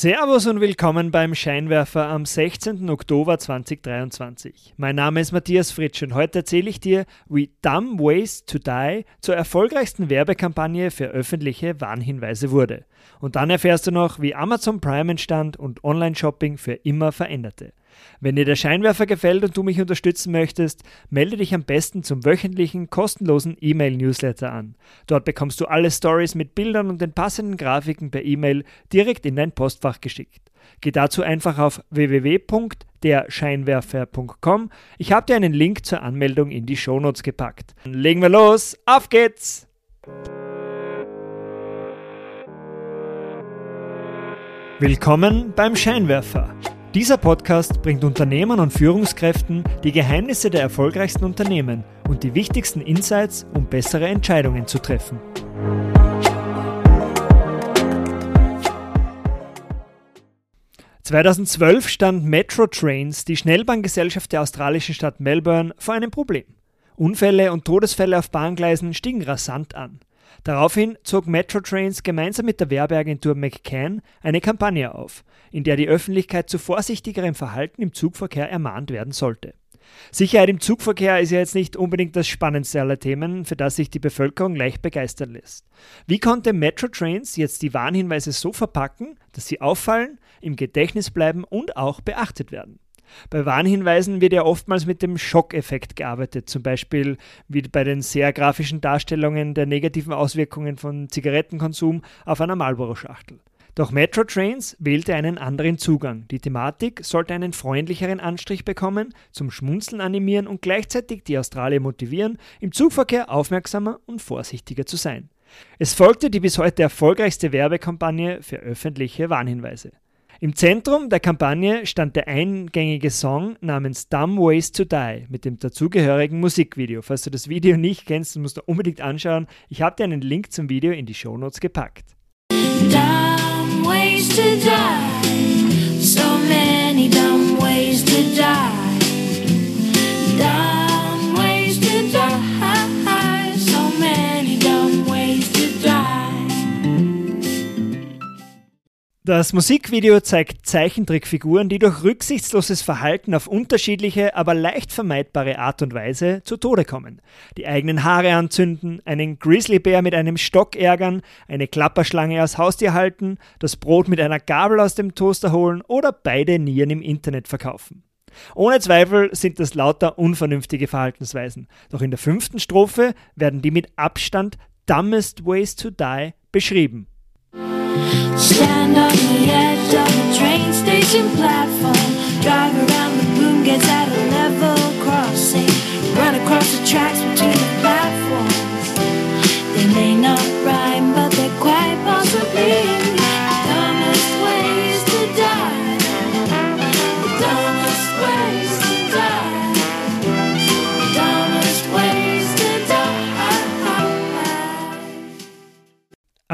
Servus und willkommen beim Scheinwerfer am 16. Oktober 2023. Mein Name ist Matthias Fritsch und heute erzähle ich dir, wie Dumb Ways to Die zur erfolgreichsten Werbekampagne für öffentliche Warnhinweise wurde. Und dann erfährst du noch, wie Amazon Prime entstand und Online-Shopping für immer veränderte. Wenn dir der Scheinwerfer gefällt und du mich unterstützen möchtest, melde dich am besten zum wöchentlichen kostenlosen E-Mail-Newsletter an. Dort bekommst du alle Stories mit Bildern und den passenden Grafiken per E-Mail direkt in dein Postfach geschickt. Geh dazu einfach auf www.derscheinwerfer.com. Ich habe dir einen Link zur Anmeldung in die Shownotes gepackt. Legen wir los, auf geht's! Willkommen beim Scheinwerfer. Dieser Podcast bringt Unternehmern und Führungskräften die Geheimnisse der erfolgreichsten Unternehmen und die wichtigsten Insights, um bessere Entscheidungen zu treffen. (2012) stand Metro Trains, die Schnellbahngesellschaft der australischen Stadt Melbourne, vor einem Problem. Unfälle und Todesfälle auf Bahngleisen stiegen rasant an. Daraufhin zog Metro Trains gemeinsam mit der Werbeagentur McCann eine Kampagne auf, in der die Öffentlichkeit zu vorsichtigerem Verhalten im Zugverkehr ermahnt werden sollte. Sicherheit im Zugverkehr ist ja jetzt nicht unbedingt das spannendste aller Themen, für das sich die Bevölkerung leicht begeistern lässt. Wie konnte Metro Trains jetzt die Warnhinweise so verpacken, dass sie auffallen, im Gedächtnis bleiben und auch beachtet werden? Bei Warnhinweisen wird ja oftmals mit dem Schockeffekt gearbeitet, zum Beispiel wie bei den sehr grafischen Darstellungen der negativen Auswirkungen von Zigarettenkonsum auf einer Marlboro-Schachtel. Doch Metro Trains wählte einen anderen Zugang. Die Thematik sollte einen freundlicheren Anstrich bekommen, zum Schmunzeln animieren und gleichzeitig die Australier motivieren, im Zugverkehr aufmerksamer und vorsichtiger zu sein. Es folgte die bis heute erfolgreichste Werbekampagne für öffentliche Warnhinweise. Im Zentrum der Kampagne stand der eingängige Song namens Dumb Ways to Die mit dem dazugehörigen Musikvideo. Falls du das Video nicht kennst, musst du unbedingt anschauen. Ich habe dir einen Link zum Video in die Shownotes gepackt. Dumb ways to die. So many Das Musikvideo zeigt Zeichentrickfiguren, die durch rücksichtsloses Verhalten auf unterschiedliche, aber leicht vermeidbare Art und Weise zu Tode kommen. Die eigenen Haare anzünden, einen Grizzlybär mit einem Stock ärgern, eine Klapperschlange als Haustier halten, das Brot mit einer Gabel aus dem Toaster holen oder beide Nieren im Internet verkaufen. Ohne Zweifel sind das lauter unvernünftige Verhaltensweisen. Doch in der fünften Strophe werden die mit Abstand dumbest ways to die beschrieben. Stand on the edge of the train station platform. Drive around the boom, gets at a level crossing. Run across the tracks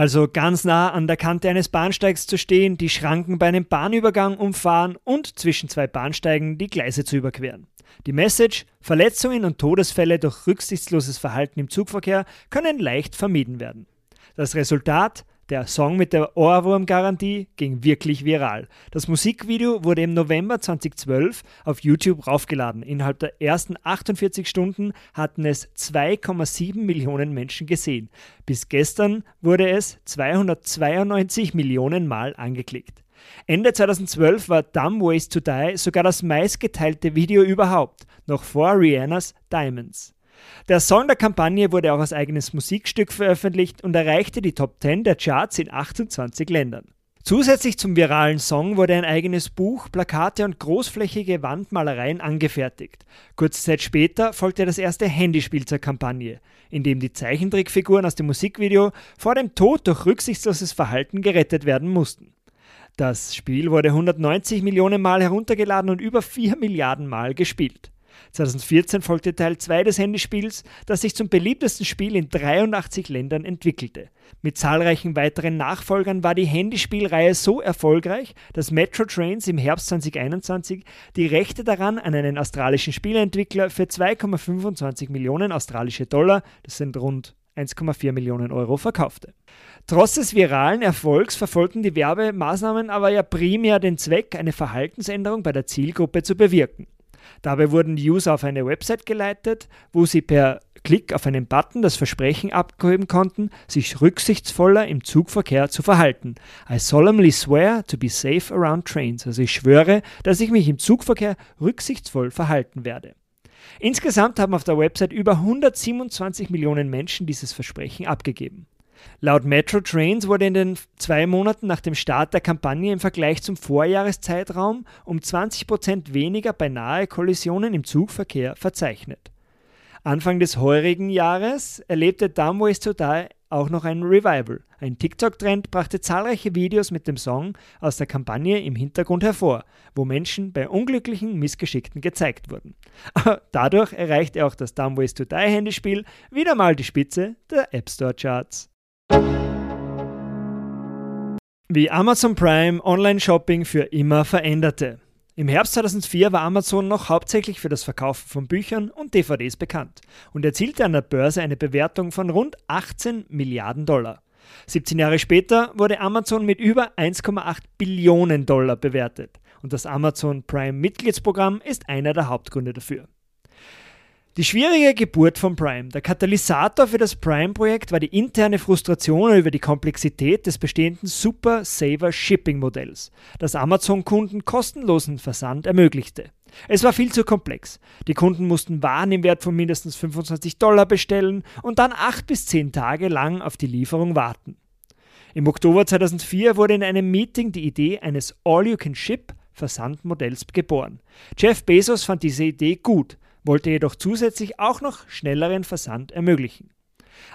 also ganz nah an der Kante eines Bahnsteigs zu stehen, die Schranken bei einem Bahnübergang umfahren und zwischen zwei Bahnsteigen die Gleise zu überqueren. Die Message, Verletzungen und Todesfälle durch rücksichtsloses Verhalten im Zugverkehr können leicht vermieden werden. Das Resultat, der Song mit der Ohrwurmgarantie ging wirklich viral. Das Musikvideo wurde im November 2012 auf YouTube raufgeladen. Innerhalb der ersten 48 Stunden hatten es 2,7 Millionen Menschen gesehen. Bis gestern wurde es 292 Millionen Mal angeklickt. Ende 2012 war Dumb Ways to Die sogar das meistgeteilte Video überhaupt, noch vor Rihannas Diamonds. Der Song der Kampagne wurde auch als eigenes Musikstück veröffentlicht und erreichte die Top 10 der Charts in 28 Ländern. Zusätzlich zum viralen Song wurde ein eigenes Buch, Plakate und großflächige Wandmalereien angefertigt. Kurze Zeit später folgte das erste Handyspiel zur Kampagne, in dem die Zeichentrickfiguren aus dem Musikvideo vor dem Tod durch rücksichtsloses Verhalten gerettet werden mussten. Das Spiel wurde 190 Millionen Mal heruntergeladen und über 4 Milliarden Mal gespielt. 2014 folgte Teil 2 des Handyspiels, das sich zum beliebtesten Spiel in 83 Ländern entwickelte. Mit zahlreichen weiteren Nachfolgern war die Handyspielreihe so erfolgreich, dass Metro Trains im Herbst 2021 die Rechte daran an einen australischen Spieleentwickler für 2,25 Millionen australische Dollar, das sind rund 1,4 Millionen Euro verkaufte. Trotz des viralen Erfolgs verfolgten die Werbemaßnahmen aber ja primär den Zweck, eine Verhaltensänderung bei der Zielgruppe zu bewirken. Dabei wurden die User auf eine Website geleitet, wo sie per Klick auf einen Button das Versprechen abgeben konnten, sich rücksichtsvoller im Zugverkehr zu verhalten. I solemnly swear to be safe around trains. Also ich schwöre, dass ich mich im Zugverkehr rücksichtsvoll verhalten werde. Insgesamt haben auf der Website über 127 Millionen Menschen dieses Versprechen abgegeben. Laut Metro Trains wurde in den zwei Monaten nach dem Start der Kampagne im Vergleich zum Vorjahreszeitraum um 20% weniger beinahe Kollisionen im Zugverkehr verzeichnet. Anfang des heurigen Jahres erlebte Dumb Ways to Die auch noch ein Revival. Ein TikTok-Trend brachte zahlreiche Videos mit dem Song aus der Kampagne im Hintergrund hervor, wo Menschen bei unglücklichen Missgeschickten gezeigt wurden. Dadurch erreichte auch das Dumb Ways to Die Handyspiel wieder mal die Spitze der App Store Charts. Wie Amazon Prime Online-Shopping für immer veränderte. Im Herbst 2004 war Amazon noch hauptsächlich für das Verkaufen von Büchern und DVDs bekannt und erzielte an der Börse eine Bewertung von rund 18 Milliarden Dollar. 17 Jahre später wurde Amazon mit über 1,8 Billionen Dollar bewertet und das Amazon Prime Mitgliedsprogramm ist einer der Hauptgründe dafür. Die schwierige Geburt von Prime. Der Katalysator für das Prime-Projekt war die interne Frustration über die Komplexität des bestehenden Super Saver Shipping Modells, das Amazon-Kunden kostenlosen Versand ermöglichte. Es war viel zu komplex. Die Kunden mussten Waren im Wert von mindestens 25 Dollar bestellen und dann acht bis zehn Tage lang auf die Lieferung warten. Im Oktober 2004 wurde in einem Meeting die Idee eines All-You-Can-Ship Versandmodells geboren. Jeff Bezos fand diese Idee gut, wollte jedoch zusätzlich auch noch schnelleren Versand ermöglichen.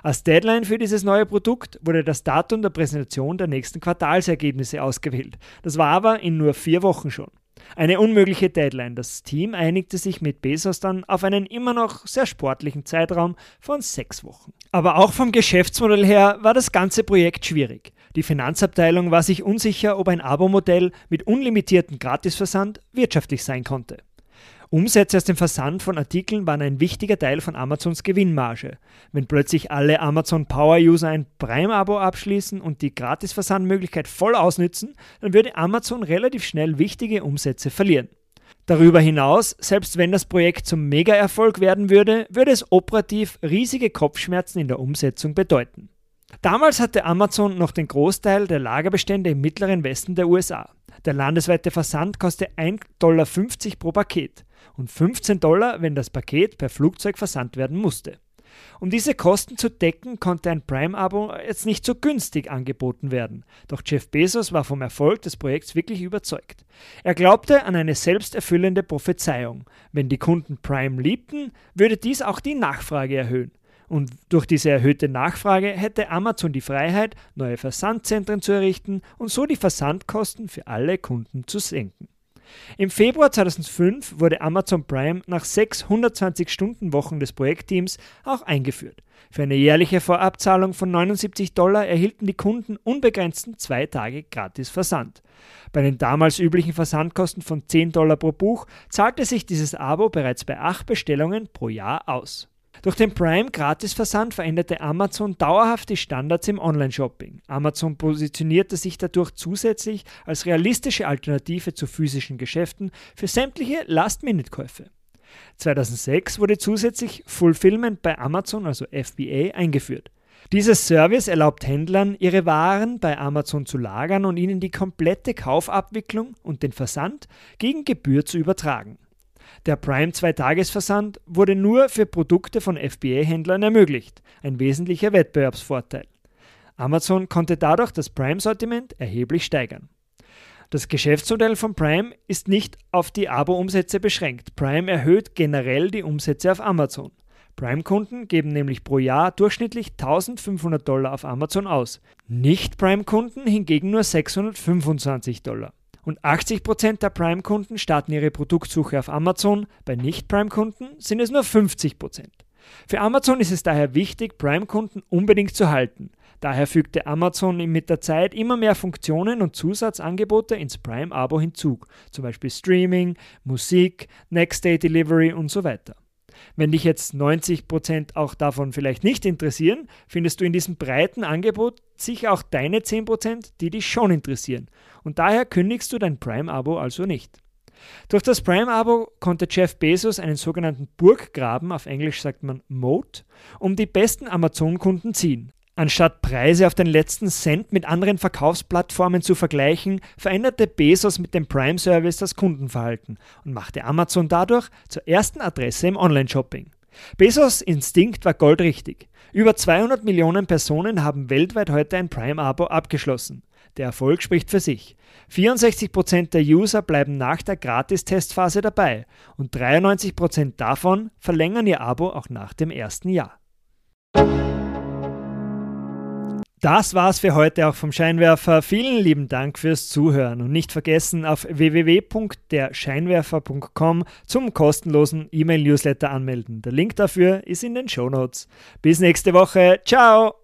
Als Deadline für dieses neue Produkt wurde das Datum der Präsentation der nächsten Quartalsergebnisse ausgewählt. Das war aber in nur vier Wochen schon. Eine unmögliche Deadline. Das Team einigte sich mit Bezos dann auf einen immer noch sehr sportlichen Zeitraum von sechs Wochen. Aber auch vom Geschäftsmodell her war das ganze Projekt schwierig. Die Finanzabteilung war sich unsicher, ob ein Abo-Modell mit unlimitiertem Gratisversand wirtschaftlich sein konnte. Umsätze aus dem Versand von Artikeln waren ein wichtiger Teil von Amazons Gewinnmarge. Wenn plötzlich alle Amazon Power User ein Prime-Abo abschließen und die Gratis-Versandmöglichkeit voll ausnützen, dann würde Amazon relativ schnell wichtige Umsätze verlieren. Darüber hinaus, selbst wenn das Projekt zum Mega-Erfolg werden würde, würde es operativ riesige Kopfschmerzen in der Umsetzung bedeuten. Damals hatte Amazon noch den Großteil der Lagerbestände im mittleren Westen der USA. Der landesweite Versand kostet 1,50 Dollar pro Paket und 15 Dollar, wenn das Paket per Flugzeug versandt werden musste. Um diese Kosten zu decken, konnte ein Prime-Abo jetzt nicht so günstig angeboten werden. Doch Jeff Bezos war vom Erfolg des Projekts wirklich überzeugt. Er glaubte an eine selbsterfüllende Prophezeiung. Wenn die Kunden Prime liebten, würde dies auch die Nachfrage erhöhen. Und durch diese erhöhte Nachfrage hätte Amazon die Freiheit, neue Versandzentren zu errichten und so die Versandkosten für alle Kunden zu senken. Im Februar 2005 wurde Amazon Prime nach 620 Stundenwochen des Projektteams auch eingeführt. Für eine jährliche Vorabzahlung von 79 Dollar erhielten die Kunden unbegrenzten zwei Tage gratis Versand. Bei den damals üblichen Versandkosten von 10 Dollar pro Buch zahlte sich dieses Abo bereits bei acht Bestellungen pro Jahr aus. Durch den Prime-Gratis-Versand veränderte Amazon dauerhaft die Standards im Online-Shopping. Amazon positionierte sich dadurch zusätzlich als realistische Alternative zu physischen Geschäften für sämtliche Last-Minute-Käufe. 2006 wurde zusätzlich Fulfillment bei Amazon, also FBA, eingeführt. Dieses Service erlaubt Händlern, ihre Waren bei Amazon zu lagern und ihnen die komplette Kaufabwicklung und den Versand gegen Gebühr zu übertragen. Der Prime Zweitagesversand wurde nur für Produkte von FBA-Händlern ermöglicht, ein wesentlicher Wettbewerbsvorteil. Amazon konnte dadurch das Prime-Sortiment erheblich steigern. Das Geschäftsmodell von Prime ist nicht auf die Abo-Umsätze beschränkt. Prime erhöht generell die Umsätze auf Amazon. Prime-Kunden geben nämlich pro Jahr durchschnittlich 1500 Dollar auf Amazon aus. Nicht-Prime-Kunden hingegen nur 625 Dollar. Und 80% der Prime-Kunden starten ihre Produktsuche auf Amazon, bei Nicht-Prime-Kunden sind es nur 50%. Für Amazon ist es daher wichtig, Prime-Kunden unbedingt zu halten. Daher fügte Amazon mit der Zeit immer mehr Funktionen und Zusatzangebote ins Prime-Abo hinzu, zum Beispiel Streaming, Musik, Next-Day Delivery und so weiter. Wenn dich jetzt 90% auch davon vielleicht nicht interessieren, findest du in diesem breiten Angebot sicher auch deine 10%, die dich schon interessieren. Und daher kündigst du dein Prime-Abo also nicht. Durch das Prime-Abo konnte Jeff Bezos einen sogenannten Burggraben, auf Englisch sagt man Moat, um die besten Amazon-Kunden ziehen. Anstatt Preise auf den letzten Cent mit anderen Verkaufsplattformen zu vergleichen, veränderte Bezos mit dem Prime-Service das Kundenverhalten und machte Amazon dadurch zur ersten Adresse im Online-Shopping. Bezos Instinkt war goldrichtig. Über 200 Millionen Personen haben weltweit heute ein Prime-Abo abgeschlossen. Der Erfolg spricht für sich. 64% der User bleiben nach der Gratis-Testphase dabei und 93% davon verlängern ihr Abo auch nach dem ersten Jahr. Das war's für heute auch vom Scheinwerfer. Vielen lieben Dank fürs Zuhören und nicht vergessen auf www.derscheinwerfer.com zum kostenlosen E-Mail-Newsletter anmelden. Der Link dafür ist in den Show Notes. Bis nächste Woche. Ciao!